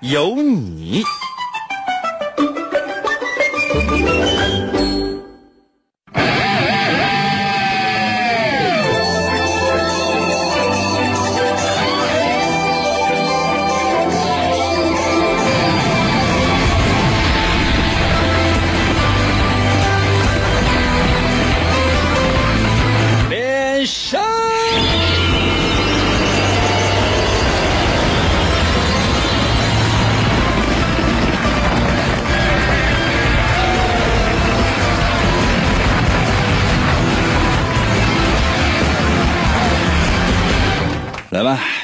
有你。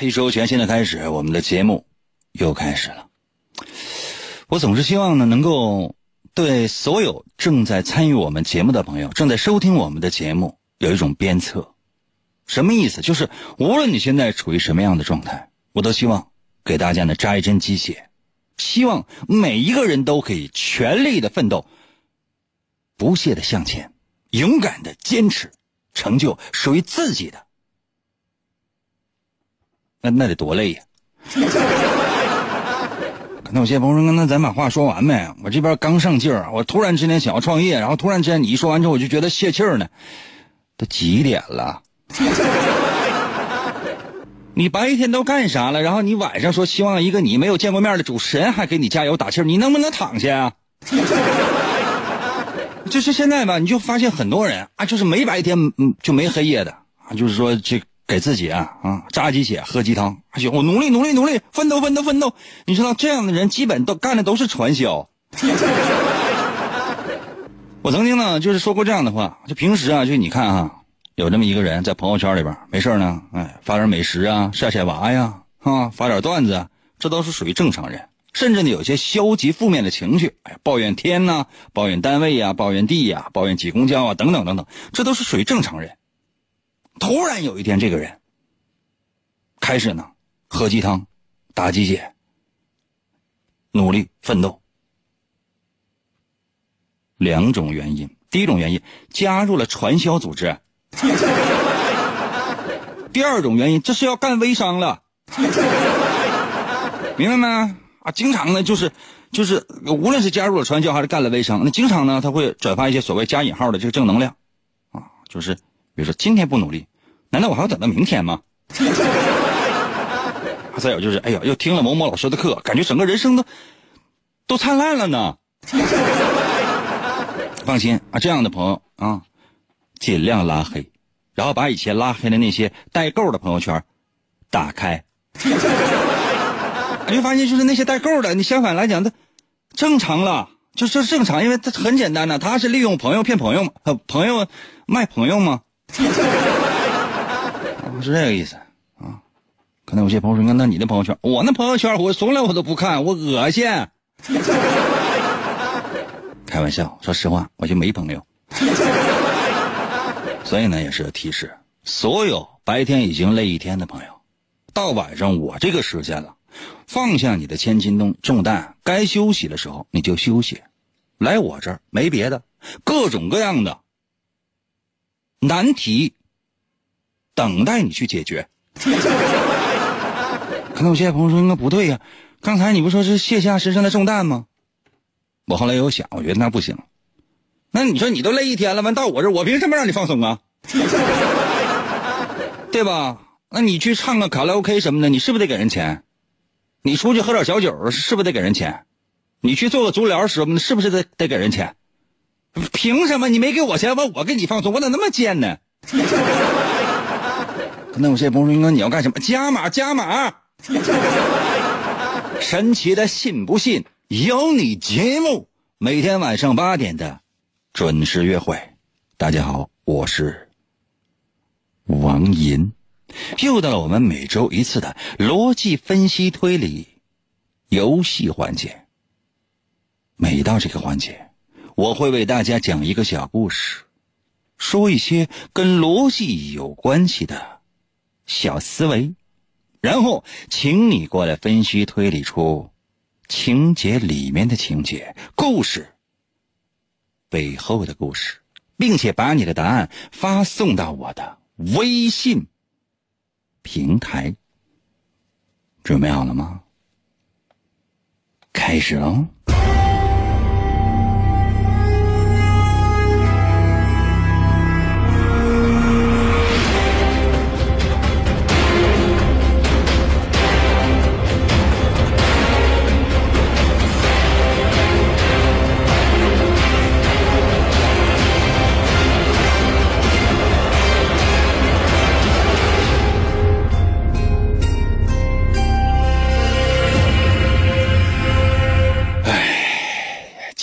一周全新的开始，我们的节目又开始了。我总是希望呢，能够对所有正在参与我们节目的朋友，正在收听我们的节目，有一种鞭策。什么意思？就是无论你现在处于什么样的状态，我都希望给大家呢扎一针鸡血，希望每一个人都可以全力的奋斗，不懈的向前，勇敢的坚持，成就属于自己的。那那得多累呀！那有些朋友说：“那咱把话说完呗。”我这边刚上劲儿，我突然之间想要创业，然后突然之间你一说完之后，我就觉得泄气儿呢。都几点了？你白天都干啥了？然后你晚上说希望一个你没有见过面的主持人还给你加油打气儿，你能不能躺下啊？就是现在吧，你就发现很多人啊，就是没白天嗯就没黑夜的啊，就是说这。给自己啊啊扎鸡血喝鸡汤，还行，我努力努力努力奋斗奋斗奋斗。你知道这样的人基本都干的都是传销。我曾经呢就是说过这样的话，就平时啊就你看啊，有这么一个人在朋友圈里边没事呢，哎发点美食啊晒晒娃呀啊发点段子，这都是属于正常人。甚至呢有些消极负面的情绪，哎抱怨天呐，抱怨单位呀，抱怨地呀，抱怨挤公交啊等等等等，这都是属于正常人。突然有一天，这个人开始呢喝鸡汤、打鸡血、努力奋斗。两种原因：第一种原因加入了传销组织；第二种原因，这是要干微商了。明白没？啊，经常呢就是就是，无论是加入了传销还是干了微商，那经常呢他会转发一些所谓加引号的这个正能量，啊，就是。比如说今天不努力，难道我还要等到明天吗？再有就是，哎呀，又听了某某老师的课，感觉整个人生都都灿烂了呢。放心啊，这样的朋友啊，尽量拉黑，然后把以前拉黑的那些代购的朋友圈打开，你就发现就是那些代购的，你相反来讲，他正常了，就是正常，因为他很简单呐，他是利用朋友骗朋友嘛，朋友卖朋友是这个意思啊？可能有些朋友说：“那你的朋友圈，我那朋友圈，我从来我都不看，我恶心。”开玩笑，说实话，我就没朋友。所以呢，也是提示所有白天已经累一天的朋友，到晚上我这个时间了，放下你的千斤重重担，该休息的时候你就休息。来我这儿没别的，各种各样的。难题，等待你去解决。可能有些朋友说：“应该不对呀，刚才你不说是卸下身上的重担吗？”我后来又想，我觉得那不行。那你说你都累一天了，完到我这，我凭什么让你放松啊？对吧？那你去唱个卡拉 OK 什么的，你是不是得给人钱？你出去喝点小酒，是不是得给人钱？你去做个足疗什么的，是不是得得给人钱？凭什么你没给我钱，完我给你放松，我咋那么贱呢？那有些朋友说：“你要干什么？加码加码！” 神奇的信不信由你节目，每天晚上八点的准时约会。大家好，我是王银，又到了我们每周一次的逻辑分析推理游戏环节。每到这个环节，我会为大家讲一个小故事，说一些跟逻辑有关系的小思维，然后请你过来分析推理出情节里面的情节、故事背后的故事，并且把你的答案发送到我的微信平台。准备好了吗？开始喽！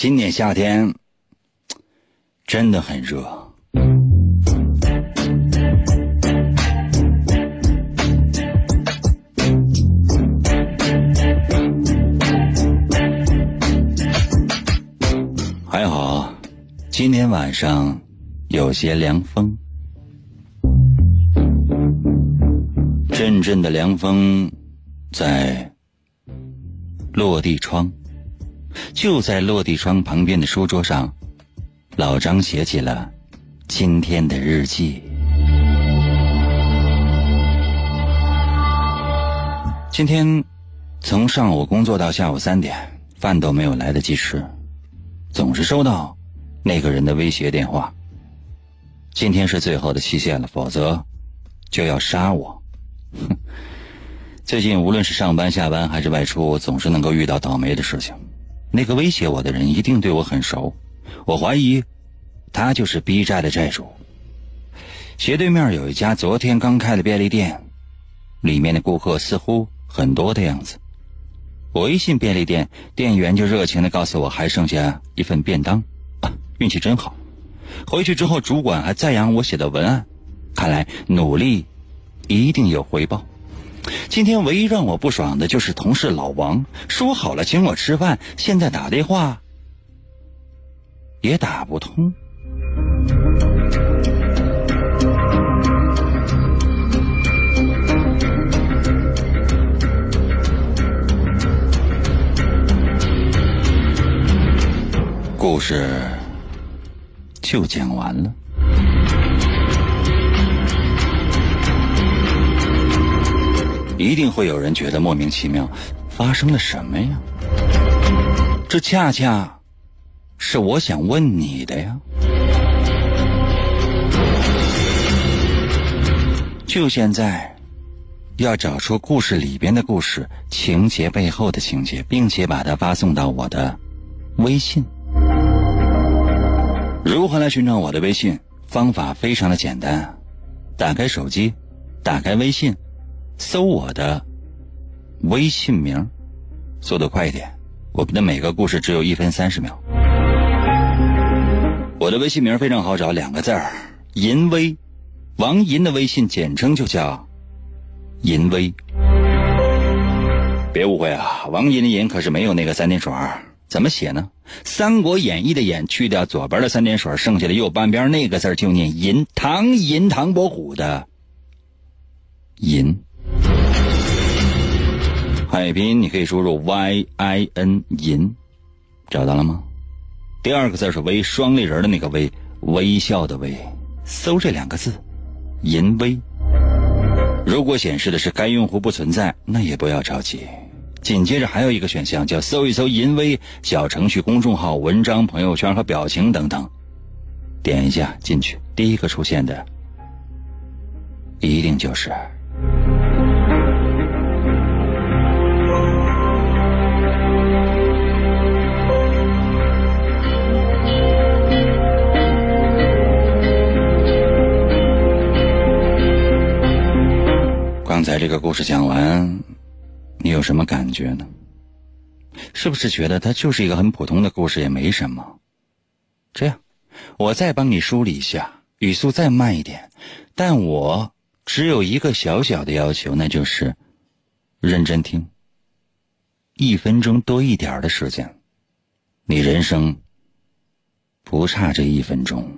今年夏天真的很热。还好，今天晚上有些凉风，阵阵的凉风在落地窗。就在落地窗旁边的书桌上，老张写起了今天的日记。今天从上午工作到下午三点，饭都没有来得及吃，总是收到那个人的威胁电话。今天是最后的期限了，否则就要杀我。哼！最近无论是上班、下班还是外出，总是能够遇到倒霉的事情。那个威胁我的人一定对我很熟，我怀疑，他就是 B 债的债主。斜对面有一家昨天刚开的便利店，里面的顾客似乎很多的样子。我一进便利店，店员就热情的告诉我还剩下一份便当，啊，运气真好。回去之后，主管还赞扬我写的文案，看来努力一定有回报。今天唯一让我不爽的就是同事老王说好了请我吃饭，现在打电话也打不通。故事就讲完了。一定会有人觉得莫名其妙，发生了什么呀？这恰恰是我想问你的呀。就现在，要找出故事里边的故事情节背后的情节，并且把它发送到我的微信。如何来寻找我的微信？方法非常的简单，打开手机，打开微信。搜我的微信名，速度快一点。我们的每个故事只有一分三十秒。我的微信名非常好找，两个字儿：银威。王银的微信简称就叫银威。别误会啊，王银的银可是没有那个三点水，怎么写呢？《三国演义》的演去掉左边的三点水，剩下的右半边那个字就念银。唐银，唐伯虎的银。海滨，你可以输入 y i n 银，找到了吗？第二个字是微，双立人的那个微，微笑的微。搜这两个字，银微。如果显示的是该用户不存在，那也不要着急。紧接着还有一个选项叫搜一搜银微小程序、公众号、文章、朋友圈和表情等等，点一下进去，第一个出现的一定就是。刚才这个故事讲完，你有什么感觉呢？是不是觉得它就是一个很普通的故事，也没什么？这样，我再帮你梳理一下，语速再慢一点，但我只有一个小小的要求，那就是认真听，一分钟多一点的时间。你人生不差这一分钟。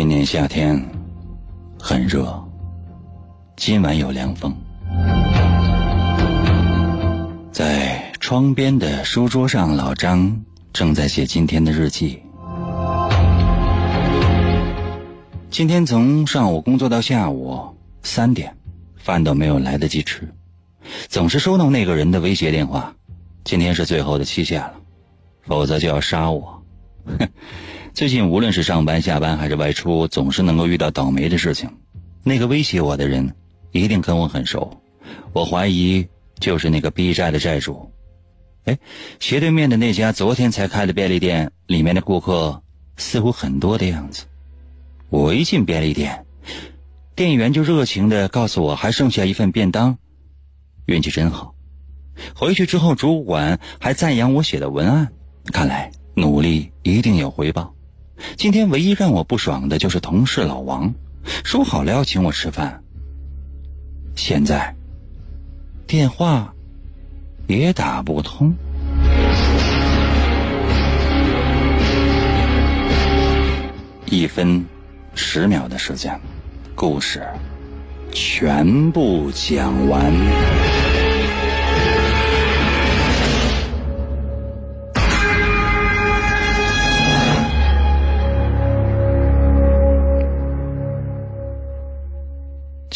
今年夏天很热，今晚有凉风。在窗边的书桌上，老张正在写今天的日记。今天从上午工作到下午三点，饭都没有来得及吃，总是收到那个人的威胁电话。今天是最后的期限了，否则就要杀我。哼。最近无论是上班、下班还是外出，总是能够遇到倒霉的事情。那个威胁我的人一定跟我很熟，我怀疑就是那个逼债的债主。哎，斜对面的那家昨天才开的便利店，里面的顾客似乎很多的样子。我一进便利店，店员就热情的告诉我还剩下一份便当，运气真好。回去之后，主管还赞扬我写的文案，看来努力一定有回报。今天唯一让我不爽的就是同事老王，说好了要请我吃饭，现在电话也打不通。一分十秒的时间，故事全部讲完。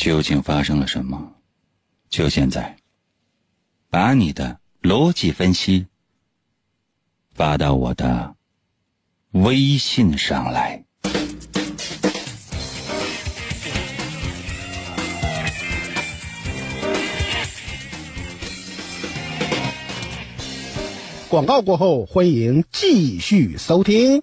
究竟发生了什么？就现在，把你的逻辑分析发到我的微信上来。广告过后，欢迎继续收听。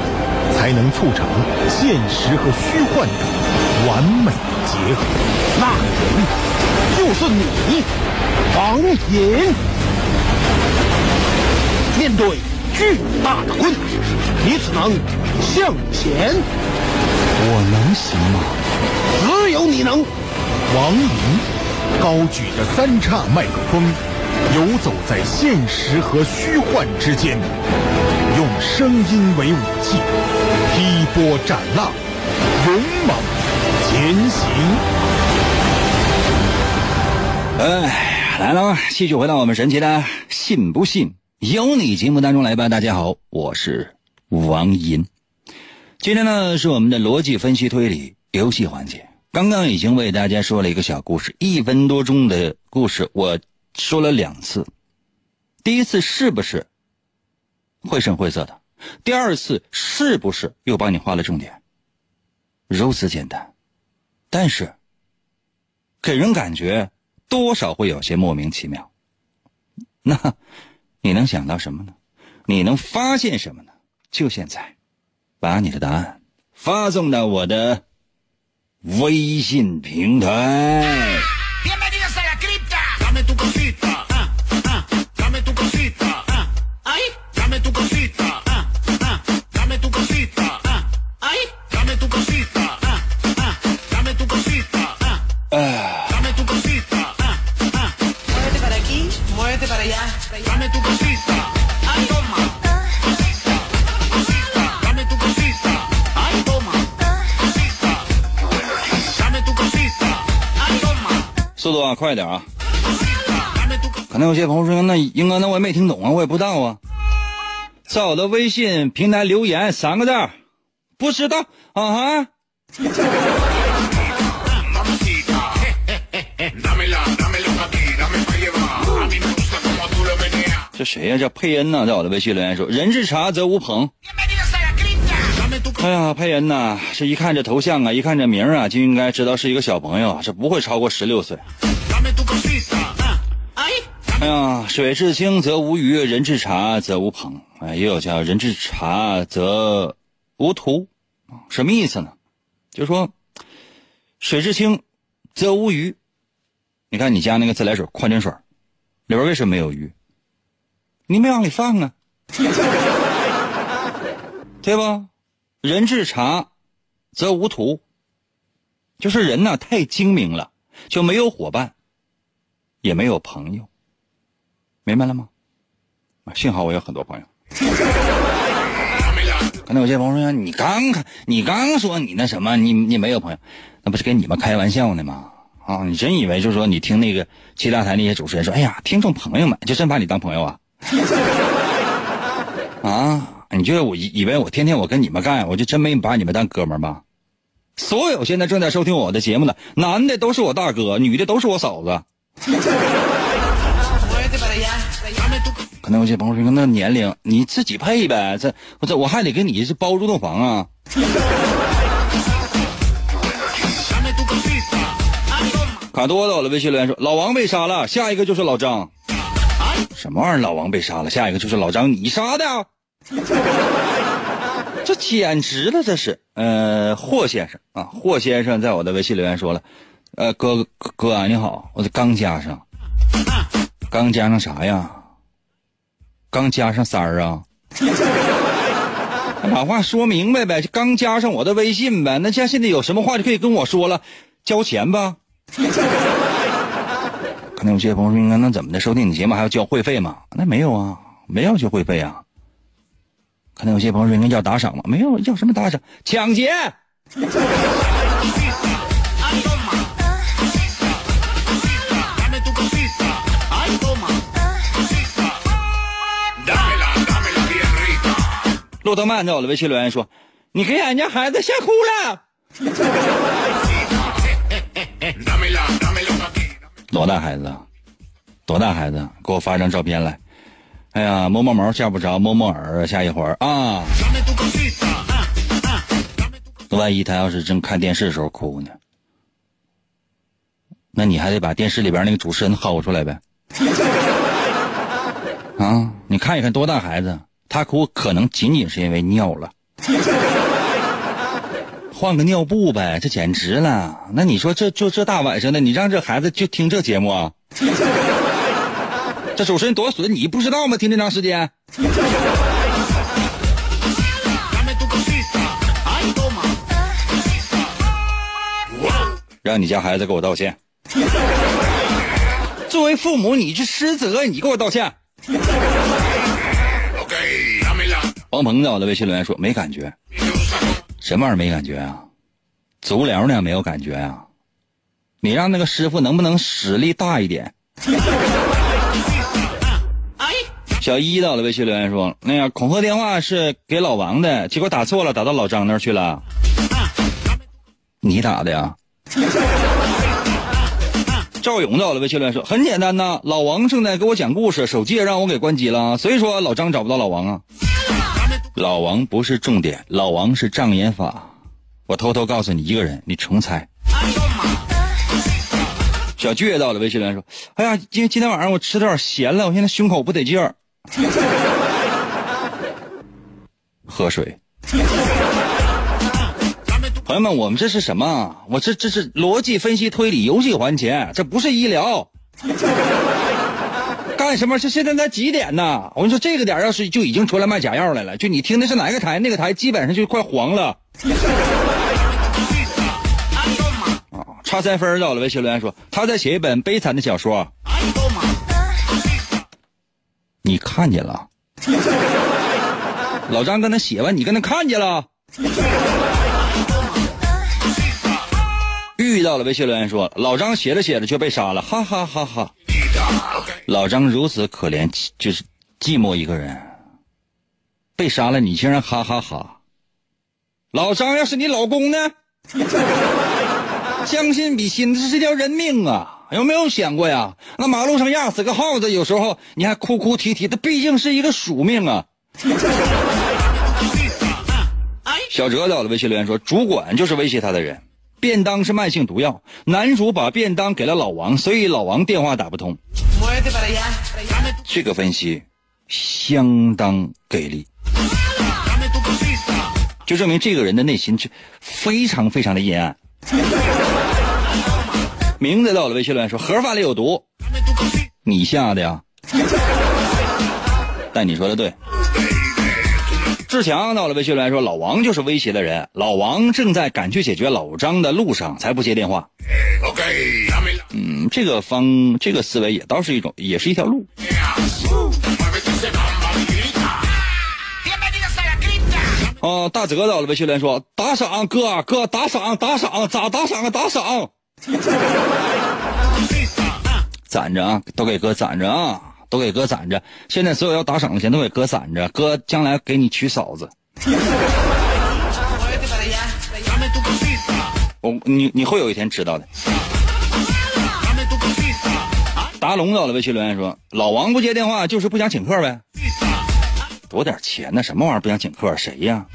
才能促成现实和虚幻的。完美结合，那人就是你，王隐。面对巨大的困难，你只能向前。我能行吗？只有你能。王隐高举着三叉麦克风，游走在现实和虚幻之间，用声音为武器，劈波斩浪，勇猛。前行。哎，来了，继续回到我们神奇的“信不信由你”节目当中来吧。大家好，我是王银。今天呢是我们的逻辑分析推理游戏环节。刚刚已经为大家说了一个小故事，一分多钟的故事，我说了两次。第一次是不是绘声绘色的？第二次是不是又帮你画了重点？如此简单。但是，给人感觉多少会有些莫名其妙。那，你能想到什么呢？你能发现什么呢？就现在，把你的答案发送到我的微信平台。速度啊，快点啊！可能有些朋友说，那英哥，那我也没听懂啊，我也不知道啊。在我的微信平台留言三个字，不知道啊哈。这谁呀？叫佩恩呐，在我的微信留言说：“人至茶则无朋。”哎呀，佩恩呐，这一看这头像啊，一看这名啊，就应该知道是一个小朋友啊，这不会超过十六岁。哎呀，水至清则无鱼，人至察则无朋。哎，也有叫人至察则无徒，什么意思呢？就是说，水至清则无鱼。你看你家那个自来水矿泉水里边为什么没有鱼？你没往里放啊，对吧？人至察则无徒，就是人呢太精明了，就没有伙伴，也没有朋友，明白了吗？幸好我有很多朋友。可能有些朋友说：“你刚看，你刚说你那什么，你你没有朋友，那不是跟你们开玩笑呢吗？啊，你真以为就是说你听那个其他台那些主持人说，哎呀，听众朋友们就真把你当朋友啊？啊？”你觉得我以以为我天天我跟你们干，我就真没把你们当哥们儿吗？所有现在正在收听我的节目的男的都是我大哥，女的都是我嫂子。可能有些朋友说，那年龄你自己配呗，这我这我还得给你是包入洞房啊。卡多到了，微信留言说老王被杀了，下一个就是老张。什么玩意儿？老王被杀了，下一个就是老张，你杀的？这简直了！这是，呃，霍先生啊，霍先生在我的微信留言说了，呃，哥哥啊，你好，我这刚加上，刚加上啥呀？刚加上三儿啊？把话说明白呗，就刚加上我的微信呗。那像现在有什么话就可以跟我说了，交钱吧。可能有些朋友说，那怎么的？收听你节目还要交会费吗？那没有啊，没要交会费啊。可能有些朋友说应该要打赏吗？没有，要什么打赏？抢劫！洛德曼在我的微信留言说：“你给俺家孩子吓哭了。”多大孩子？多大孩子？给我发张照片来。哎呀，摸摸毛吓不着，摸摸耳吓一会儿啊！万一他要是正看电视的时候哭呢？那你还得把电视里边那个主持人薅出来呗。啊，你看一看多大孩子，他哭可能仅仅是因为尿了，换个尿布呗，这简直了！那你说这就这大晚上的，你让这孩子就听这节目啊？这主持人多损，你不知道吗？听这长时间，让你家孩子给我道歉。作为父母，你是失责，你给我道歉。王鹏在我的微信留言说没感觉，什么玩意儿没感觉啊？足疗呢没有感觉啊？你让那个师傅能不能实力大一点？小一到了，微信留言说：“那个恐吓电话是给老王的，结果打错了，打到老张那儿去了。你打的呀？” 赵勇到了，微信留言说：“很简单呐，老王正在给我讲故事，手机也让我给关机了，所以说老张找不到老王啊。老王不是重点，老王是障眼法。我偷偷告诉你一个人，你重猜。”小倔到了，微信留言说：“哎呀，今今天晚上我吃点咸了，我现在胸口不得劲儿。” 喝水，朋友们，我们这是什么？我这这是逻辑分析推理游戏环节，这不是医疗。干什么？这现在才几点呢？我跟你说，这个点要是就已经出来卖假药来了，就你听的是哪个台，那个台基本上就快黄了。啊，差三分到了，微信留言说他在写一本悲惨的小说。你看见了，老张跟他写完，你跟他看见了。遇到了微信留言说：“老张写着写着就被杀了，哈哈哈哈！老张如此可怜，就是寂寞一个人，被杀了，你竟然哈哈哈！老张要是你老公呢？将心比心，这是条人命啊！有没有想过呀？那马路上压死个耗子，有时候你还哭哭啼啼，的，毕竟是一个宿命啊！” 小哲到了微信留言说：“主管就是威胁他的人。”便当是慢性毒药，男主把便当给了老王，所以老王电话打不通。这个分析相当给力，就证明这个人的内心是非常非常的阴暗。名字到了，微信留言说盒饭里有毒，你下的呀？但你说的对。志强到了，微信来说：“老王就是威胁的人，老王正在赶去解决老张的路上，才不接电话。”嗯，这个方这个思维也倒是一种，也是一条路。哦，大泽到了，微信来说：“打赏哥哥，打赏打赏，咋打赏啊？打赏！攒着啊，都给哥攒着啊！”都给哥攒着，现在所有要打赏的钱都给哥攒着，哥将来给你娶嫂子。我你你会有一天知道的。达龙到了，微信留言说：“老王不接电话就是不想请客呗，多点钱呢，什么玩意儿不想请客？谁呀？”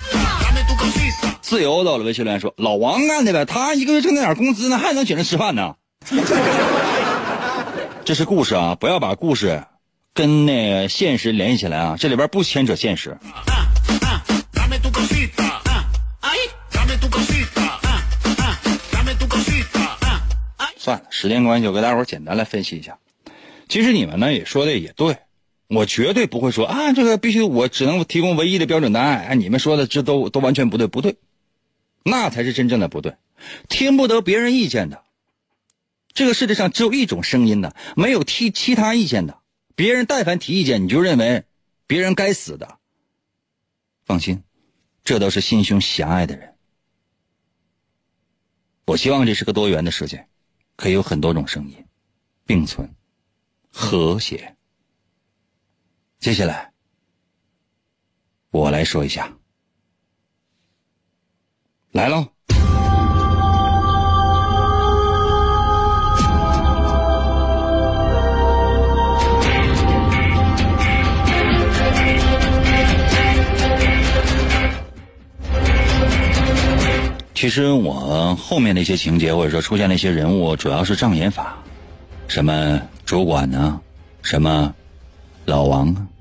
自由到了，微信留言说：“老王干的呗，他一个月挣那点工资呢，还能请人吃饭呢。”这是故事啊，不要把故事。跟那现实联系起来啊，这里边不牵扯现实。算了，时间关系，我给大伙简单来分析一下。其实你们呢也说的也对，我绝对不会说啊，这个必须我只能提供唯一的标准答案。哎，你们说的这都都完全不对，不对，那才是真正的不对。听不得别人意见的，这个世界上只有一种声音的，没有提其他意见的。别人但凡提意见，你就认为别人该死的。放心，这都是心胸狭隘的人。我希望这是个多元的世界，可以有很多种声音并存，和谐。接下来，我来说一下，来喽。其实我后面的一些情节，或者说出现那些人物，主要是障眼法，什么主管呢，什么老王啊。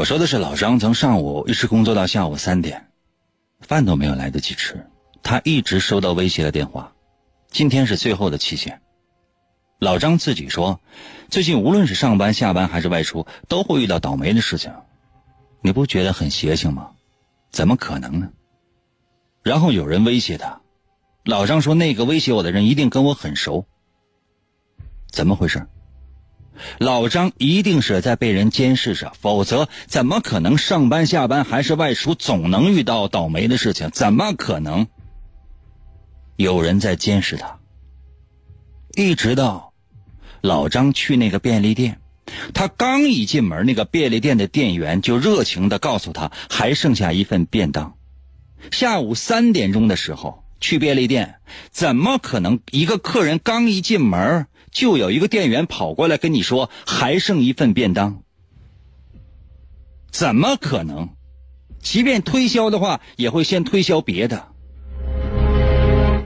我说的是老张，从上午一直工作到下午三点，饭都没有来得及吃，他一直收到威胁的电话。今天是最后的期限。老张自己说，最近无论是上班、下班还是外出，都会遇到倒霉的事情。你不觉得很邪性吗？怎么可能呢？然后有人威胁他，老张说那个威胁我的人一定跟我很熟。怎么回事？老张一定是在被人监视着，否则怎么可能上班下班还是外出总能遇到倒霉的事情？怎么可能？有人在监视他，一直到老张去那个便利店。他刚一进门，那个便利店的店员就热情的告诉他，还剩下一份便当。下午三点钟的时候去便利店，怎么可能一个客人刚一进门，就有一个店员跑过来跟你说还剩一份便当？怎么可能？即便推销的话，也会先推销别的。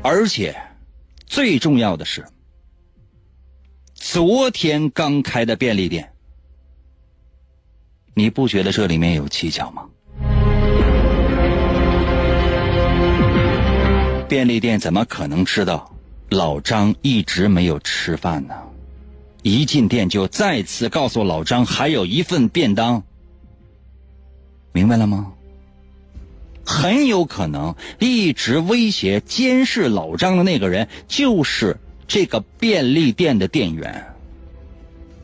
而且，最重要的是。昨天刚开的便利店，你不觉得这里面有蹊跷吗？便利店怎么可能知道老张一直没有吃饭呢？一进店就再次告诉老张还有一份便当，明白了吗？很有可能一直威胁、监视老张的那个人就是。这个便利店的店员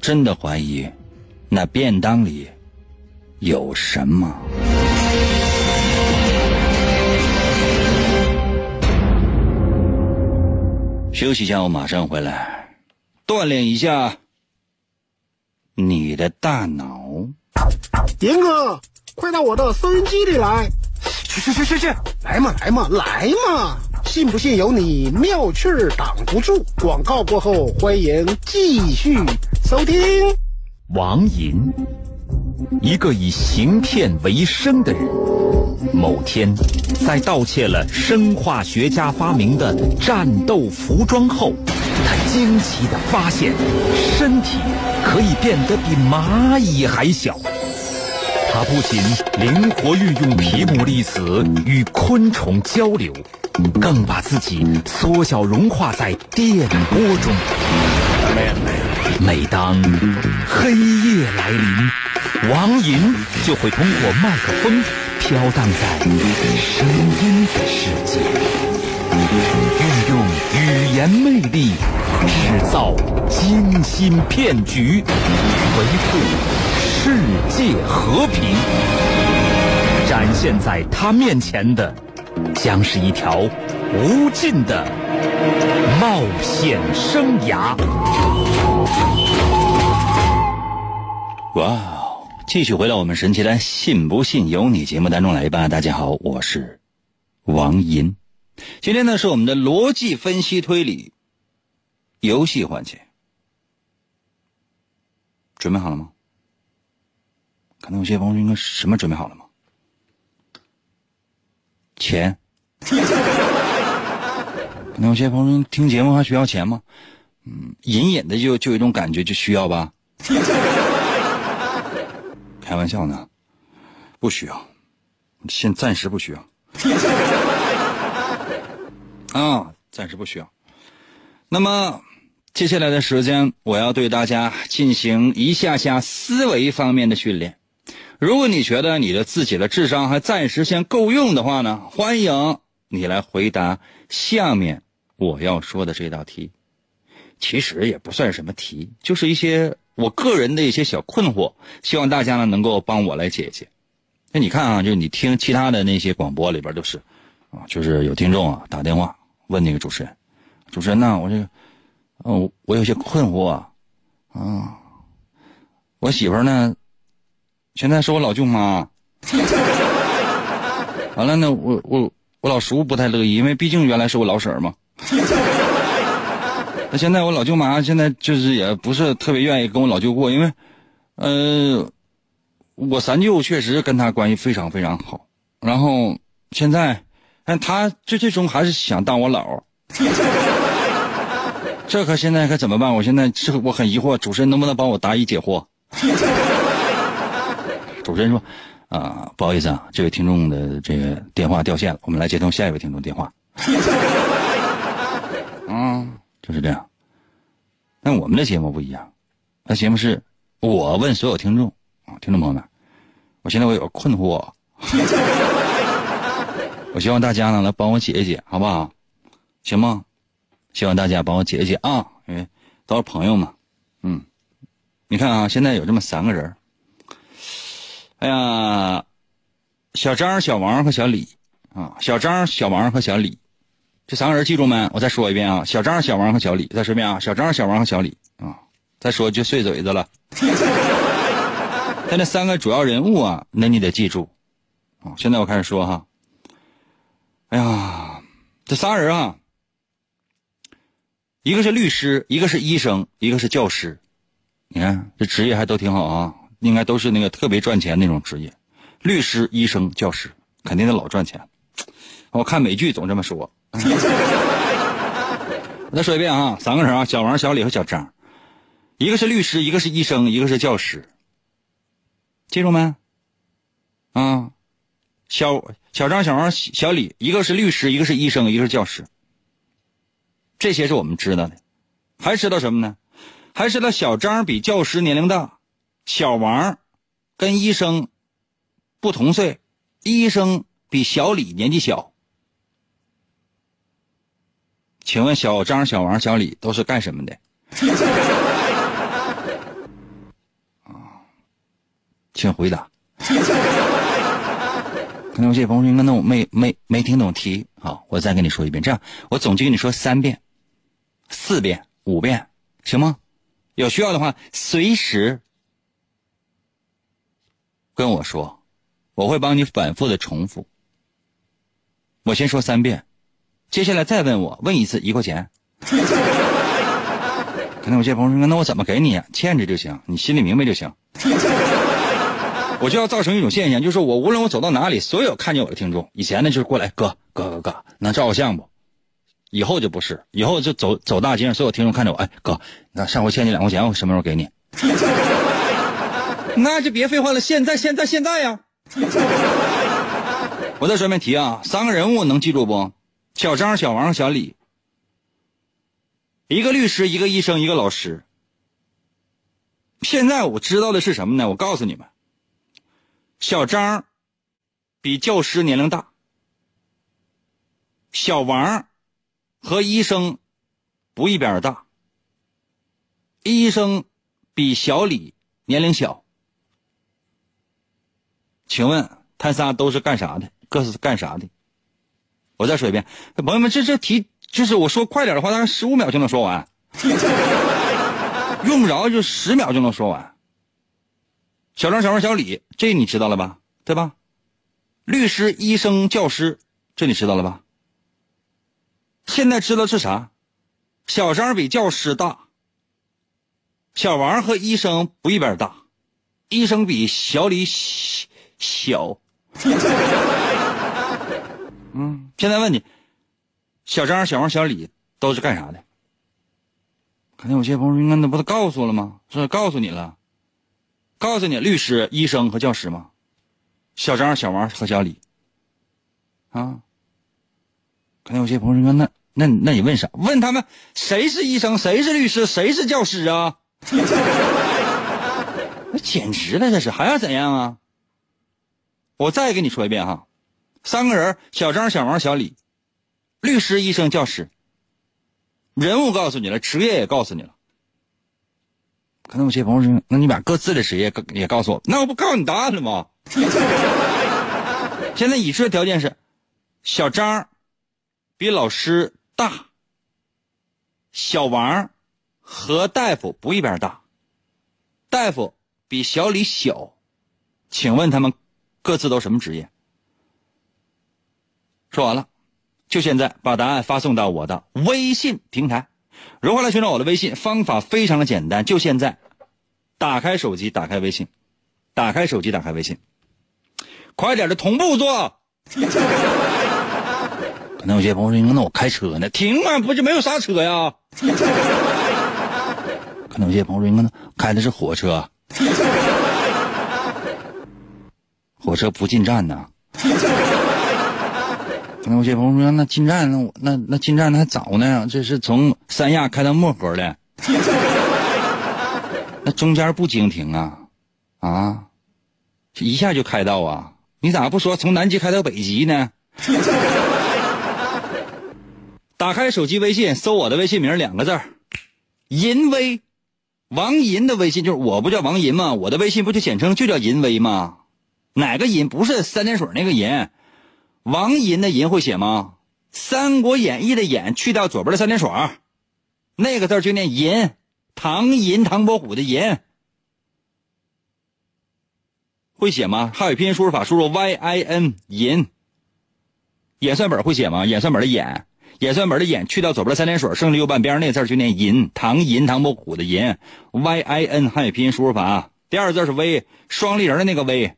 真的怀疑那便当里有什么？休息一下，我马上回来，锻炼一下你的大脑。严哥，快到我的收音机里来！去去去去去，来嘛来嘛来嘛！信不信由你，妙趣儿挡不住。广告过后，欢迎继续收听。王银，一个以行骗为生的人。某天，在盗窃了生化学家发明的战斗服装后，他惊奇地发现，身体可以变得比蚂蚁还小。他不仅灵活运用皮姆粒子与昆虫交流，更把自己缩小融化在电波中。每当黑夜来临，王银就会通过麦克风飘荡在声音的世界，运用语言魅力制造精心骗局，维护世界和平。展现在他面前的，将是一条无尽的冒险生涯。哇！继续回到我们神奇的“信不信由你”节目当中来吧。大家好，我是王银。今天呢是我们的逻辑分析推理游戏环节，准备好了吗？可能有些朋友应该什么准备好了吗？钱。可能有些朋友听节目还需要钱吗？嗯，隐隐的就就有一种感觉，就需要吧。开玩笑呢，不需要，现暂时不需要。啊，暂时不需要。那么接下来的时间，我要对大家进行一下下思维方面的训练。如果你觉得你的自己的智商还暂时先够用的话呢，欢迎你来回答下面我要说的这道题。其实也不算什么题，就是一些。我个人的一些小困惑，希望大家呢能够帮我来解决。那你看啊，就你听其他的那些广播里边都是，啊，就是有听众啊打电话问那个主持人，主持人呢，我这个，哦，我有些困惑啊，我媳妇呢，现在是我老舅妈，完了呢，我我我老叔不太乐意，因为毕竟原来是我老婶儿嘛。那现在我老舅妈现在就是也不是特别愿意跟我老舅过，因为，呃，我三舅确实跟他关系非常非常好。然后现在，但他最最终还是想当我姥。这可现在可怎么办？我现在是我很疑惑，主持人能不能帮我答疑解惑？主持人说：“啊，不好意思啊，这位听众的这个电话掉线了，我们来接通下一位听众电话。”嗯。就是这样，但我们的节目不一样，那节目是我问所有听众啊，听众朋友们，我现在我有个困惑，我希望大家呢来帮我解一解，好不好？行吗？希望大家帮我解一解啊，因为都是朋友嘛。嗯，你看啊，现在有这么三个人，哎呀，小张、小王和小李啊，小张、小王和小李。这三个人记住没？我再说一遍啊，小张、小王和小李。再说一遍啊，小张、小王和小李啊。再说就碎嘴子了。但那三个主要人物啊，那你得记住啊。现在我开始说哈。哎呀，这仨人啊，一个是律师，一个是医生，一个是教师。你看这职业还都挺好啊，应该都是那个特别赚钱那种职业。律师、医生、教师，肯定得老赚钱。我看美剧总这么说。我再说一遍啊，三个人啊，小王、小李和小张，一个是律师，一个是医生，一个是教师，记住没？啊，小小张、小王、小李，一个是律师，一个是医生，一个是教师。这些是我们知道的，还知道什么呢？还知道小张比教师年龄大，小王跟医生不同岁，医生比小李年纪小。请问小张、小王、小李都是干什么的？啊，请回答。可能有些朋友应该那我没没没听懂题。好，我再跟你说一遍。这样，我总计跟你说三遍。四遍、五遍，行吗？有需要的话，随时跟我说，我会帮你反复的重复。我先说三遍，接下来再问我，问一次一块钱。可能有些朋友说，那我怎么给你呀？欠着就行，你心里明白就行。我就要造成一种现象，就是我无论我走到哪里，所有看见我的听众，以前呢就是过来，哥哥哥哥，能照个相不？以后就不是，以后就走走大街上，所有听众看着我，哎哥，那上回欠你两块钱，我什么时候给你？那就别废话了，现在现在现在呀！我再说一遍题啊，三个人物能记住不？小张、小王、小李，一个律师，一个医生，一个老师。现在我知道的是什么呢？我告诉你们。小张比教师年龄大，小王和医生不一边大，医生比小李年龄小。请问他仨都是干啥的？各是干啥的？我再说一遍，朋友们，这这题就是我说快点的话，大概十五秒就能说完，用不着就十秒就能说完。小张、小王、小李，这你知道了吧？对吧？律师、医生、教师，这你知道了吧？现在知道是啥？小张比教师大，小王和医生不一边大，医生比小李小。嗯，现在问你，小张、小王、小李都是干啥的？肯定有些朋友说，那不都告诉了吗？是告诉你了。告诉你，律师、医生和教师吗？小张、小王和小李，啊？可能有些朋友说，那那那你问啥？问他们谁是医生，谁是律师，谁是教师啊？那简直了，这是还要怎样啊？我再给你说一遍哈，三个人：小张、小王、小李，律师、医生、教师。人物告诉你了，职业也告诉你了。可能有些朋友说：“那你把各自的职业也告诉我，那我不告诉你答案了吗？” 现在已知的条件是：小张比老师大，小王和大夫不一边大，大夫比小李小。请问他们各自都什么职业？说完了，就现在把答案发送到我的微信平台。如何来寻找我的微信？方法非常的简单，就现在，打开手机，打开微信，打开手机，打开微信，快点的同步做。可能有些朋友说：“那我开车呢，停啊，不就没有刹车呀？” 可能有些朋友说：“那开的是火车，火车不进站呢。”那我姐夫说：“那进站，那我那那进站那还早呢，这是从三亚开到漠河的，那中间不经停啊，啊，一下就开到啊？你咋不说从南极开到北极呢？” 打开手机微信，搜我的微信名两个字儿，银威，王银的微信就是我不叫王银吗？我的微信不就简称就叫银威吗？哪个银不是三点水那个银？王银的银会写吗？《三国演义》的演去掉左边的三点水，那个字就念银。唐银唐伯虎的银会写吗？汉语拼音输入法输入 y i n 银。演算本会写吗？演算本的演。演算本的演去掉左边的三点水，剩下右半边那字就念银。唐银唐伯虎的银，y i n 汉语拼音输入法。第二个字是 v，，双立人的那个 v，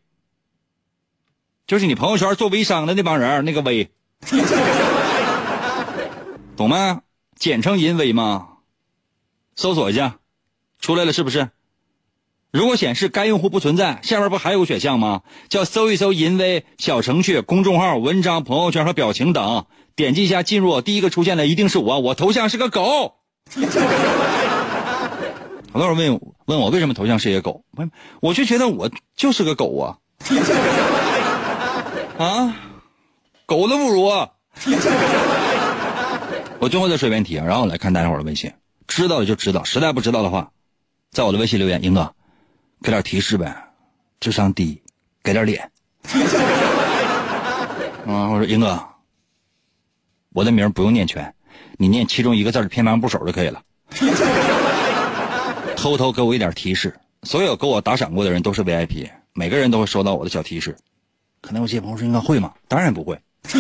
就是你朋友圈做微商的那帮人那个微，懂吗？简称淫威吗？搜索一下，出来了是不是？如果显示该用户不存在，下面不还有个选项吗？叫搜一搜淫威小程序、公众号、文章、朋友圈和表情等。点击一下进入，第一个出现的一定是我，我头像是个狗。很多人问问我为什么头像是一个狗，我就觉得我就是个狗啊。啊，狗都不如。啊 我最后再说一遍题，然后来看大家伙的微信，知道的就知道，实在不知道的话，在我的微信留言，英哥，给点提示呗，智商低，给点脸。啊，我说英哥。我的名不用念全，你念其中一个字的偏旁部首就可以了。偷偷给我一点提示，所有给我打赏过的人都是 VIP，每个人都会收到我的小提示。可能有些朋友说应该会吗？当然不会。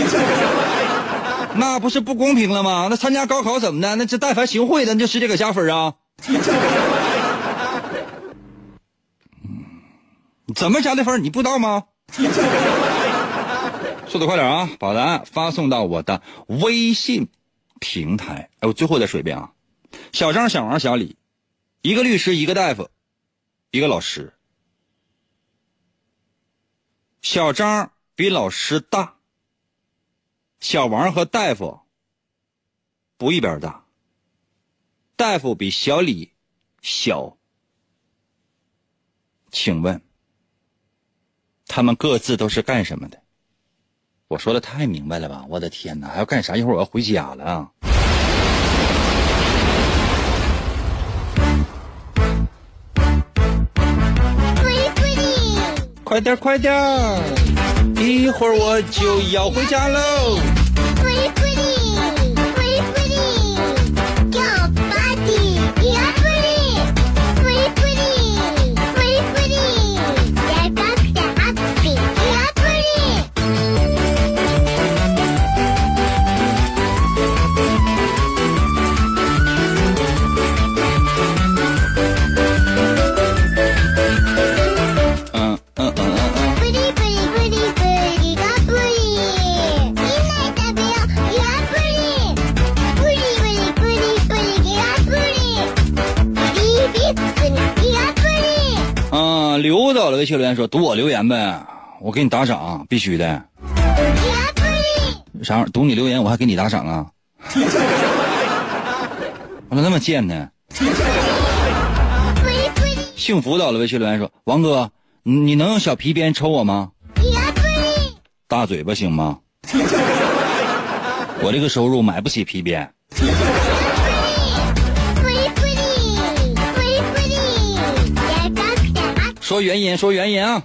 那不是不公平了吗？那参加高考怎么的？那这但凡行贿的，那就直接给加分啊？怎么加的分？你不知道吗？速度快点啊！把答案发送到我的微信平台。哎，我最后再说一遍啊！小张、小王、小李，一个律师，一个大夫，一个老师。小张比老师大，小王和大夫不一边大。大夫比小李小，请问他们各自都是干什么的？我说的太明白了吧？我的天哪，还要干啥？一会儿我要回家了啊！快点快点，一会儿我就要回家喽。刘导了，微信留言说读我留言呗，我给你打赏，必须的。啥？读你留言我还给你打赏啊？我咋那么贱呢？幸福到了，微信留言说王哥，你能用小皮鞭抽我吗？大嘴巴行吗？我这个收入买不起皮鞭。说原因，说原因啊！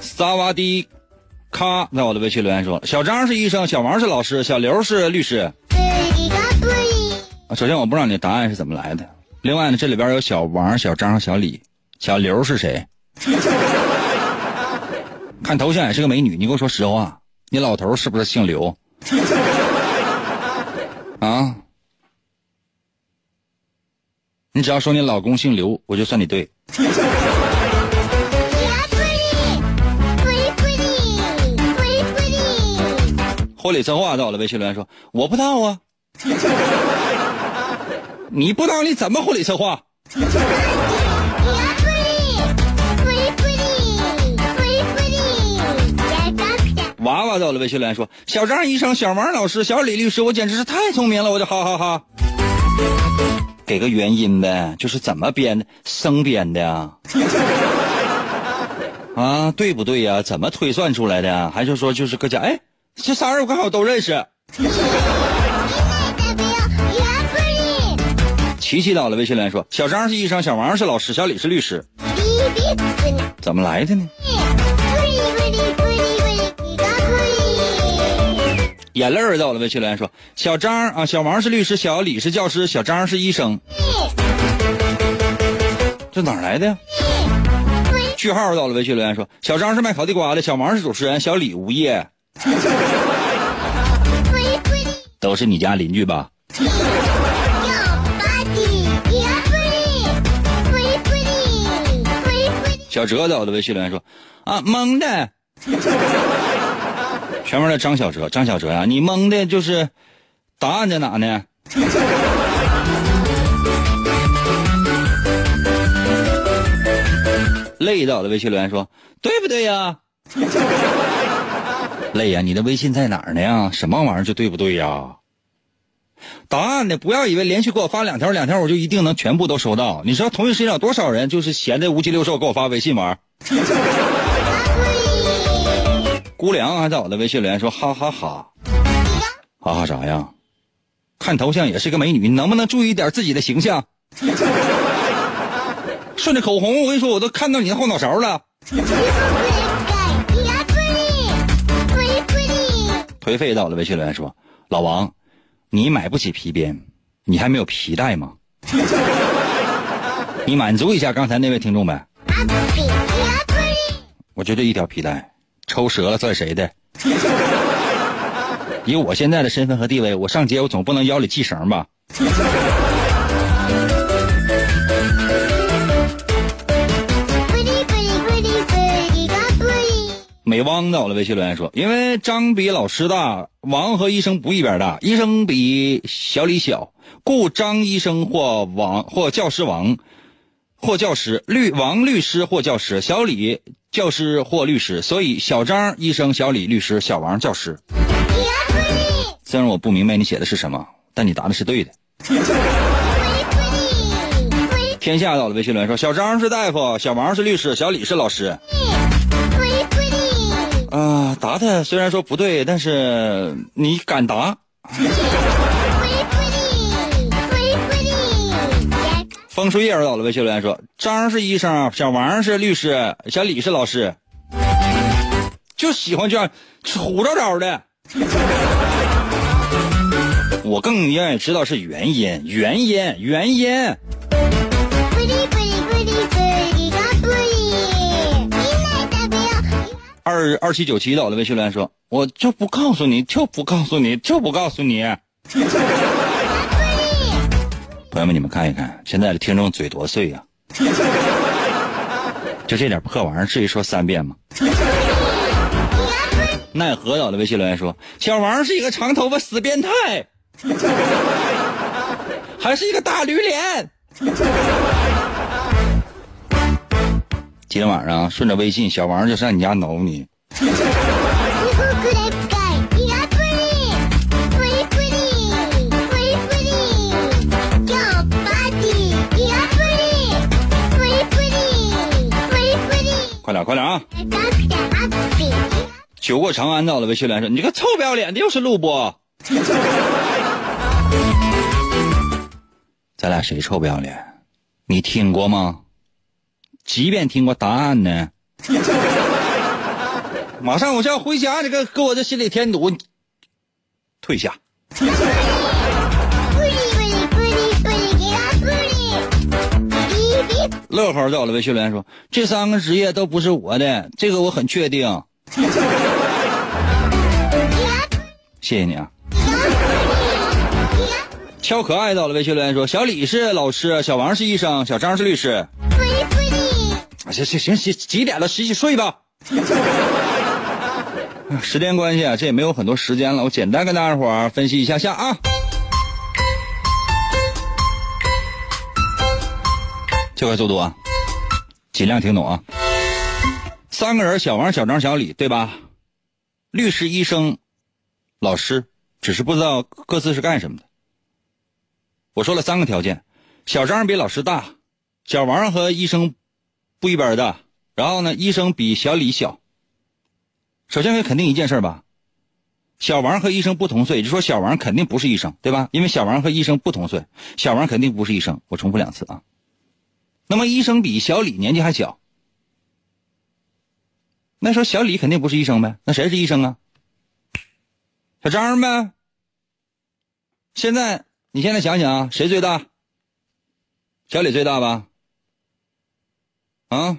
萨瓦迪卡在我的微信留言说：小张是医生，小王是老师，小刘是律师。啊，首先我不知道你的答案是怎么来的。另外呢，这里边有小王、小张、小李，小刘是谁？看头像也是个美女，你给我说实话，你老头是不是姓刘？啊？你只要说你老公姓刘，我就算你对。婚礼策划到了，微信留言说我不知道啊。你不知道你怎么婚礼策划？娃娃到了，微信留言说小张医生，小王老师，小李律师，我简直是太聪明了，我就哈哈哈。给个原因呗，就是怎么编的，生编的呀？啊，对不对呀？怎么推算出来的？还是说就是搁家？哎，这仨人我刚好都认识。琪琪到了，微信来说小张是医生，小王是老师，小李是律师，怎么来的呢？眼泪儿到了，微信留言说小张啊，小王是律师，小李是教师，小张是医生，这哪儿来的呀？句号到了，微信留言说小张是卖烤地瓜的，小王是主持人，小李无业，都是你家邻居吧？小哲在我的微信留言说啊蒙的。全文的张小哲，张小哲呀、你蒙的就是答案在哪呢？累到的微信留言说对不对呀？累呀，你的微信在哪儿呢呀？什么玩意儿就对不对呀？答案呢？不要以为连续给我发两条，两条我就一定能全部都收到。你知道同一时间有多少人就是闲的无鸡六兽给我发微信玩？姑娘还在我的微信留言说哈哈哈，哈哈啥呀？看头像也是个美女，你能不能注意点自己的形象？顺着口红，我跟你说，我都看到你的后脑勺了。颓废在我了，微信留言说：“老王，你买不起皮鞭，你还没有皮带吗？你满足一下刚才那位听众呗。我就这一条皮带，抽折了算谁的？以我现在的身份和地位，我上街我总不能腰里系绳吧？”美汪到了微信留言说：“因为张比老师大，王和医生不一边大，医生比小李小，故张医生或王或教师王，或教师律王律师或教师，小李教师或律师，所以小张医生，小李律师，小王教师。虽然我不明白你写的是什么，但你答的是对的。”天下到了微信留言说：“小张是大夫，小王是律师，小李是老师。”啊，答的虽然说不对，但是你敢答。风树叶到了，微信留言说：“张是医生，小王是律师，小李是老师。”就喜欢这样虎着着的。我更愿意知道是原因，原因，原因。二二七九七到了，微信留言说：“我就不告诉你，就不告诉你，就不告诉你。”朋友们，你们看一看，现在的听众嘴多碎呀！就这点破玩意儿，至于说三遍吗？奈何到的，微信留言说：“小王是一个长头发死变态，还是一个大驴脸。”今天晚上顺着微信，小王就上你家挠你。快点，快点啊！酒过长安到了，微信来说：“你这个臭不要脸的，又是录播。”咱俩谁臭不要脸？你听过吗？即便听过答案呢，马上我就要回家，你个给我这心里添堵，退下。乐呵在我的微信留言说：“这三个职业都不是我的，这个我很确定。”谢谢你啊。超可爱到了微信留言说：“小李是老师，小王是医生，小张是律师。”行行行行，几点了？洗洗睡吧。时间关系啊，这也没有很多时间了，我简单跟大家伙分析一下下啊。这块速度啊，尽量听懂啊。三个人，小王、小张、小李，对吧？律师、医生、老师，只是不知道各自是干什么的。我说了三个条件：小张比老师大，小王和医生。不一般的，然后呢？医生比小李小。首先可以肯定一件事吧，小王和医生不同岁，就说小王肯定不是医生，对吧？因为小王和医生不同岁，小王肯定不是医生。我重复两次啊。那么医生比小李年纪还小，那时候小李肯定不是医生呗？那谁是医生啊？小张呗。现在你现在想想，谁最大？小李最大吧？啊，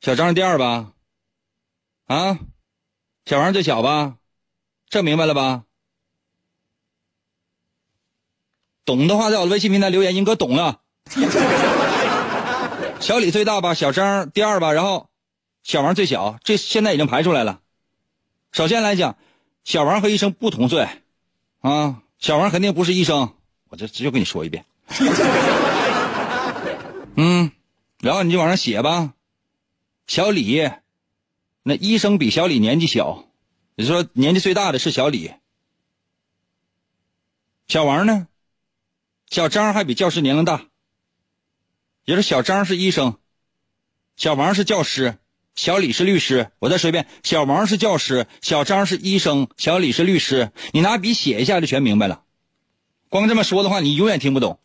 小张第二吧？啊，小王最小吧？这明白了吧？懂的话，在我的微信平台留言，英哥懂了。小李最大吧？小张第二吧？然后小王最小，这现在已经排出来了。首先来讲，小王和医生不同岁啊，小王肯定不是医生。我这直接跟你说一遍。嗯。然后你就往上写吧，小李，那医生比小李年纪小，也就说年纪最大的是小李。小王呢，小张还比教师年龄大，也是小张是医生，小王是教师，小李是律师。我再说一遍，小王是教师，小张是医生，小李是律师。你拿笔写一下就全明白了，光这么说的话你永远听不懂。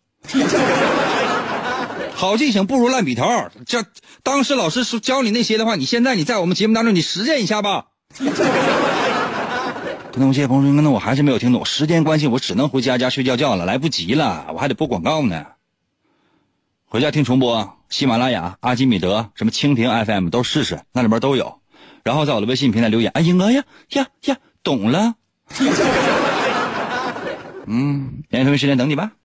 好记性不如烂笔头。这当时老师说教你那些的话，你现在你在我们节目当中你实践一下吧。可能有些朋友说，那我还是没有听懂。时间关系，我只能回家家睡觉觉了，来不及了，我还得播广告呢。回家听重播，喜马拉雅、阿基米德、什么蜻蜓 FM 都试试，那里边都有。然后在我的微信平台留言，哎，英哥呀呀呀，懂了。嗯，言语同时间等你吧。